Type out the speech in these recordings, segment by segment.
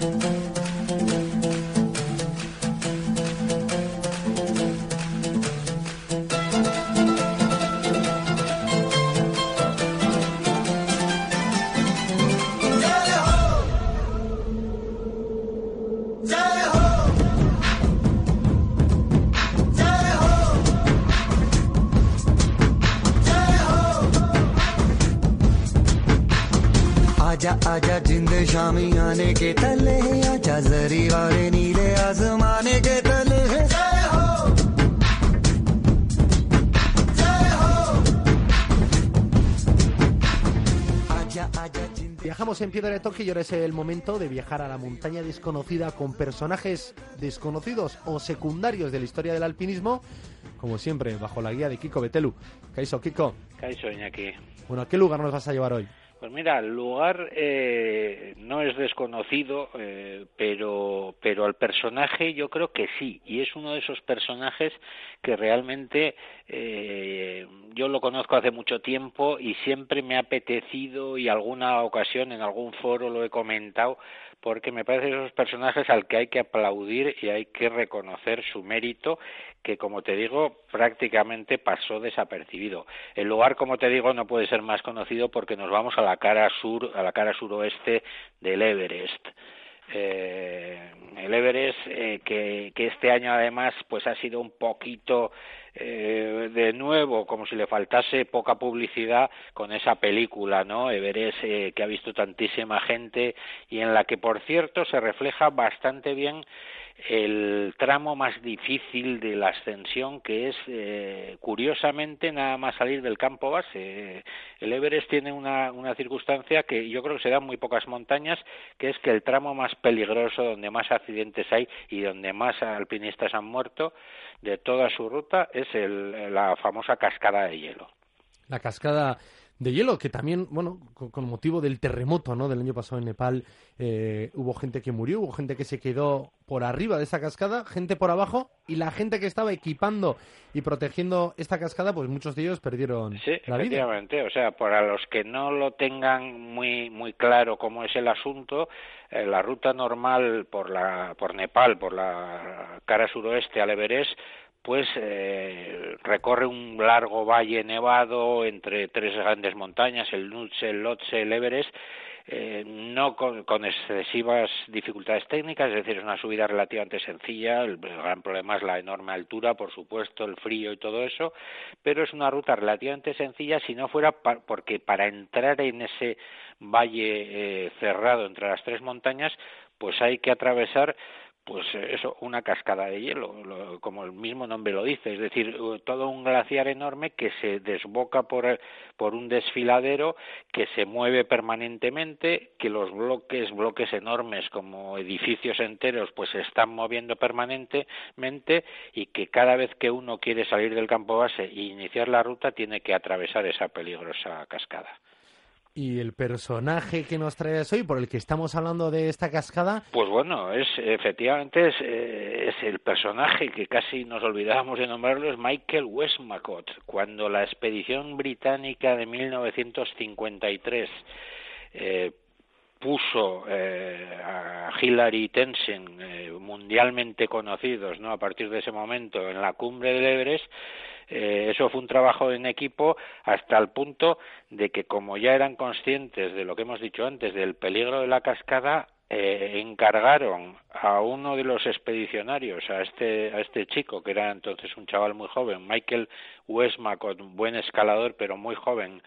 Thank you. आजा आजा जिंद शामी आने के तले आजा जरी वाले नीले आसमाने के तले जय हो जय हो आजा आजा जिंद Viajamos en Piedra de Toque y ahora es el momento de viajar a la montaña desconocida con personajes desconocidos o secundarios de la historia del alpinismo, como siempre, bajo la guía de Kiko Betelu. Kaiso, Kiko. Kaiso Iñaki. Bueno, ¿a qué lugar nos vas a llevar hoy? Pues mira, el lugar eh, no es desconocido, eh, pero, pero al personaje yo creo que sí, y es uno de esos personajes que realmente eh, yo lo conozco hace mucho tiempo y siempre me ha apetecido y alguna ocasión en algún foro lo he comentado porque me parece esos personajes al que hay que aplaudir y hay que reconocer su mérito que como te digo prácticamente pasó desapercibido. El lugar como te digo no puede ser más conocido porque nos vamos a la cara sur, a la cara suroeste del Everest. Eh, el Everest eh, que, que este año además pues ha sido un poquito eh, de nuevo como si le faltase poca publicidad con esa película no Everest eh, que ha visto tantísima gente y en la que por cierto se refleja bastante bien el tramo más difícil de la ascensión que es eh, curiosamente nada más salir del campo base. El Everest tiene una, una circunstancia que yo creo que se da en muy pocas montañas que es que el tramo más peligroso donde más accidentes hay y donde más alpinistas han muerto de toda su ruta es el, la famosa cascada de hielo. La cascada de hielo, que también, bueno, con, con, motivo del terremoto, ¿no? Del año pasado en Nepal, eh, hubo gente que murió, hubo gente que se quedó por arriba de esa cascada, gente por abajo, y la gente que estaba equipando y protegiendo esta cascada, pues muchos de ellos perdieron sí, la efectivamente. vida. O sea, para los que no lo tengan muy muy claro cómo es el asunto, eh, la ruta normal por la por Nepal, por la cara suroeste al Everest, pues eh, recorre un largo valle nevado entre tres grandes montañas, el Nutse, el Lhotse, el Everest, eh, no con, con, excesivas dificultades técnicas, es decir, es una subida relativamente sencilla, el, el, gran problema es la enorme altura, por supuesto, el frío y todo eso, pero es una ruta relativamente sencilla si no fuera pa porque para entrar en ese valle eh, cerrado entre las tres montañas, pues hay que atravesar pues eso, una cascada de hielo, lo, como el mismo nombre lo dice, es decir, todo un glaciar enorme que se desboca por, por un desfiladero que se mueve permanentemente, que los bloques, bloques enormes como edificios enteros, pues se están moviendo permanentemente y que cada vez que uno quiere salir del campo base e iniciar la ruta tiene que atravesar esa peligrosa cascada y el personaje que nos traes hoy, por el que estamos hablando de esta cascada. Pues bueno, es efectivamente es, eh, es el personaje que casi nos olvidábamos de nombrarlo, es Michael Westmacott. Cuando la expedición británica de 1953 eh, puso eh, a Hillary Tensen, eh, mundialmente conocidos, ¿no? A partir de ese momento en la cumbre del Everest, eh, eso fue un trabajo en equipo hasta el punto de que como ya eran conscientes de lo que hemos dicho antes del peligro de la cascada eh, encargaron a uno de los expedicionarios a este a este chico que era entonces un chaval muy joven Michael Westmacott buen escalador pero muy joven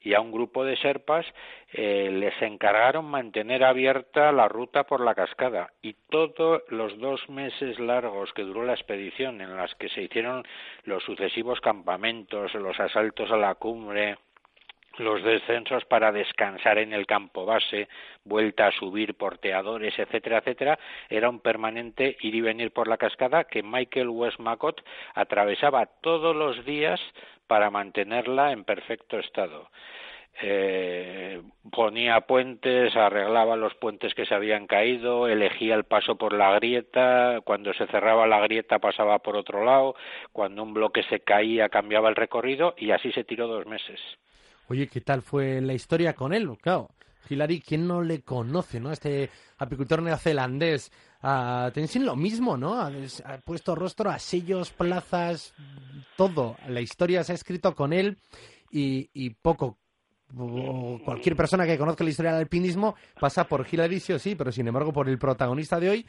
y a un grupo de serpas eh, les encargaron mantener abierta la ruta por la cascada. Y todos los dos meses largos que duró la expedición en las que se hicieron los sucesivos campamentos, los asaltos a la cumbre, los descensos para descansar en el campo base, vuelta a subir porteadores, etcétera, etcétera, era un permanente ir y venir por la cascada que Michael Westmacott atravesaba todos los días para mantenerla en perfecto estado. Eh, ponía puentes, arreglaba los puentes que se habían caído, elegía el paso por la grieta, cuando se cerraba la grieta pasaba por otro lado, cuando un bloque se caía cambiaba el recorrido y así se tiró dos meses. Oye, ¿qué tal fue la historia con él? Claro, Hilary, ¿quién no le conoce, no? Este apicultor neozelandés. Uh, lo mismo, ¿no? Ha, puesto rostro a sellos, plazas, todo. La historia se ha escrito con él y, y poco cualquier persona que conozca la historia del alpinismo pasa por Hilary sí o sí, pero sin embargo por el protagonista de hoy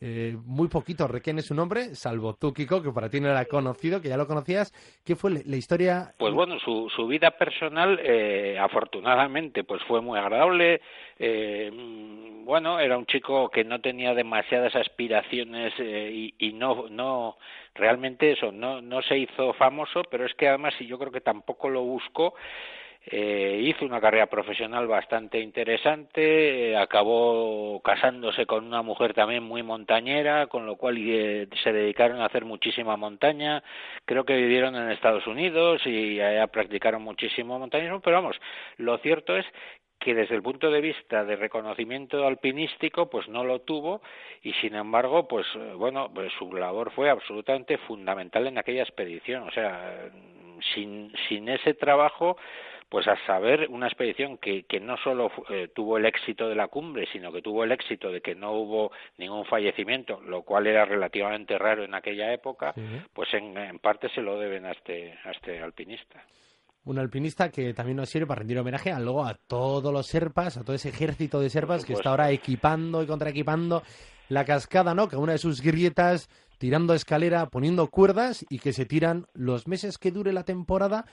eh, muy poquito requiere su nombre, salvo tú, Kiko, que para ti no era conocido, que ya lo conocías. ¿Qué fue la historia? Pues bueno, su, su vida personal, eh, afortunadamente, pues fue muy agradable. Eh, mm, bueno, era un chico que no tenía demasiadas aspiraciones y, y no, no, realmente eso, no, no se hizo famoso, pero es que además, y yo creo que tampoco lo buscó, eh, hizo una carrera profesional bastante interesante, eh, acabó casándose con una mujer también muy montañera, con lo cual eh, se dedicaron a hacer muchísima montaña. Creo que vivieron en Estados Unidos y allá practicaron muchísimo montañismo, pero vamos, lo cierto es que desde el punto de vista de reconocimiento alpinístico pues no lo tuvo y sin embargo pues bueno pues su labor fue absolutamente fundamental en aquella expedición o sea sin sin ese trabajo pues a saber una expedición que, que no solo eh, tuvo el éxito de la cumbre, sino que tuvo el éxito de que no hubo ningún fallecimiento, lo cual era relativamente raro en aquella época, pues en, parte se lo deben a este, a este alpinista. Un alpinista que también nos sirve para rendir homenaje a, luego a todos los serpas, a todo ese ejército de serpas que está ahora equipando y contraequipando la cascada, ¿no? Que una de sus grietas, tirando escalera, poniendo cuerdas y que se tiran los meses que dure la temporada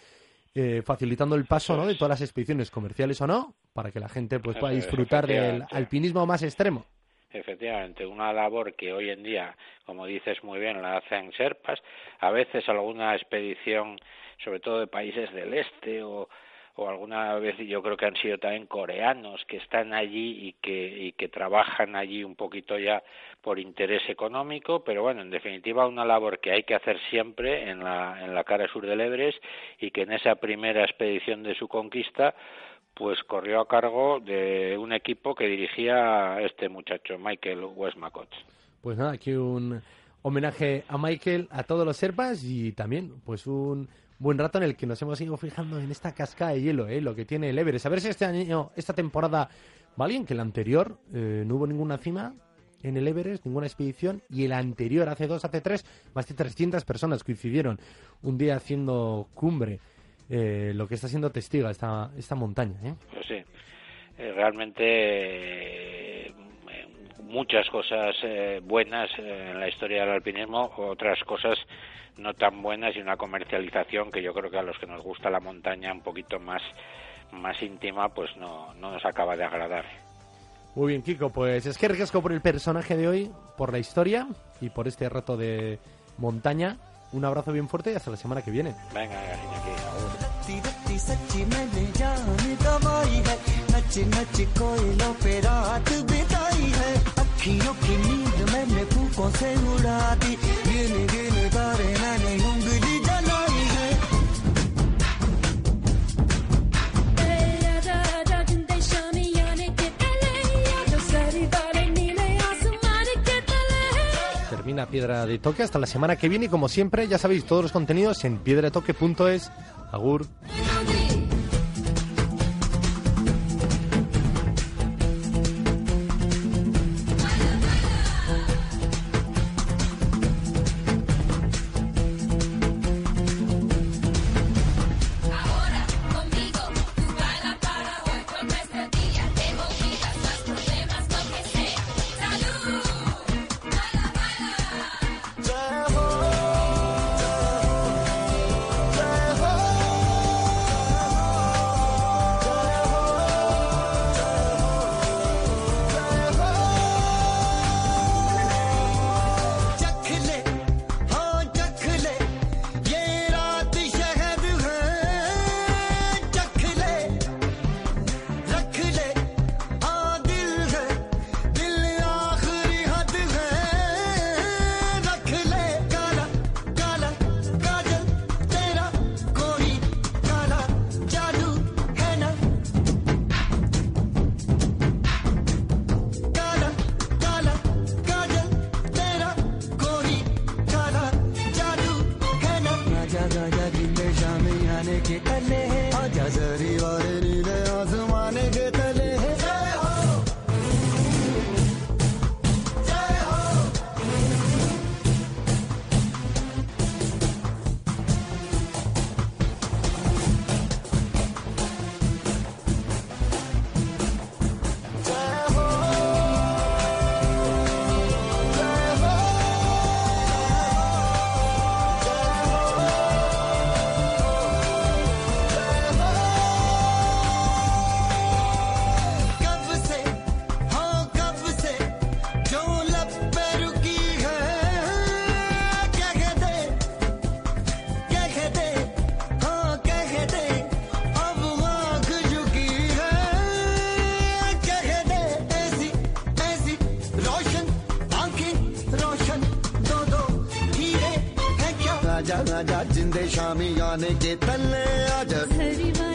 eh, facilitando el paso ¿no? de todas las expediciones comerciales o no, para que la gente pues, pueda disfrutar del alpinismo más extremo. Efectivamente, una labor que hoy en día, como dices muy bien, la hacen Serpas, a veces alguna expedición, sobre todo de países del este o, o alguna vez yo creo que han sido también coreanos que están allí y que, y que trabajan allí un poquito ya por interés económico, pero bueno, en definitiva una labor que hay que hacer siempre en la, en la cara sur del Everest y que en esa primera expedición de su conquista pues corrió a cargo de un equipo que dirigía este muchacho, Michael Westmacott. Pues nada, aquí un homenaje a Michael, a todos los serpas y también pues un buen rato en el que nos hemos ido fijando en esta cascada de hielo, ¿eh? lo que tiene el Everest. A ver si este año, esta temporada va bien, que el anterior eh, no hubo ninguna cima en el Everest, ninguna expedición, y el anterior, hace dos, hace tres, más de 300 personas coincidieron un día haciendo cumbre, eh, lo que está siendo testigo esta, esta montaña. ¿eh? Pues sí, eh, realmente muchas cosas buenas en la historia del alpinismo, otras cosas no tan buenas y una comercialización que yo creo que a los que nos gusta la montaña un poquito más más íntima pues no, no nos acaba de agradar. Muy bien, Kiko, pues es que ricasco por el personaje de hoy, por la historia y por este rato de montaña. Un abrazo bien fuerte y hasta la semana que viene. Venga, termina Piedra de Toque. Hasta la semana que viene y como siempre, ya sabéis, todos los contenidos en piedradetoque.es. Agur. Planeta. जाना जा जिंदे शामी आने के तले आ जा।